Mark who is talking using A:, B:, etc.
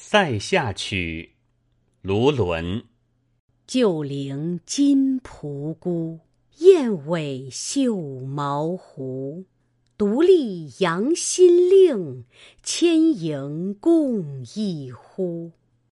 A: 塞下曲，卢纶。
B: 旧陵金仆姑，燕尾绣毛狐。独立扬新令，千营共一呼。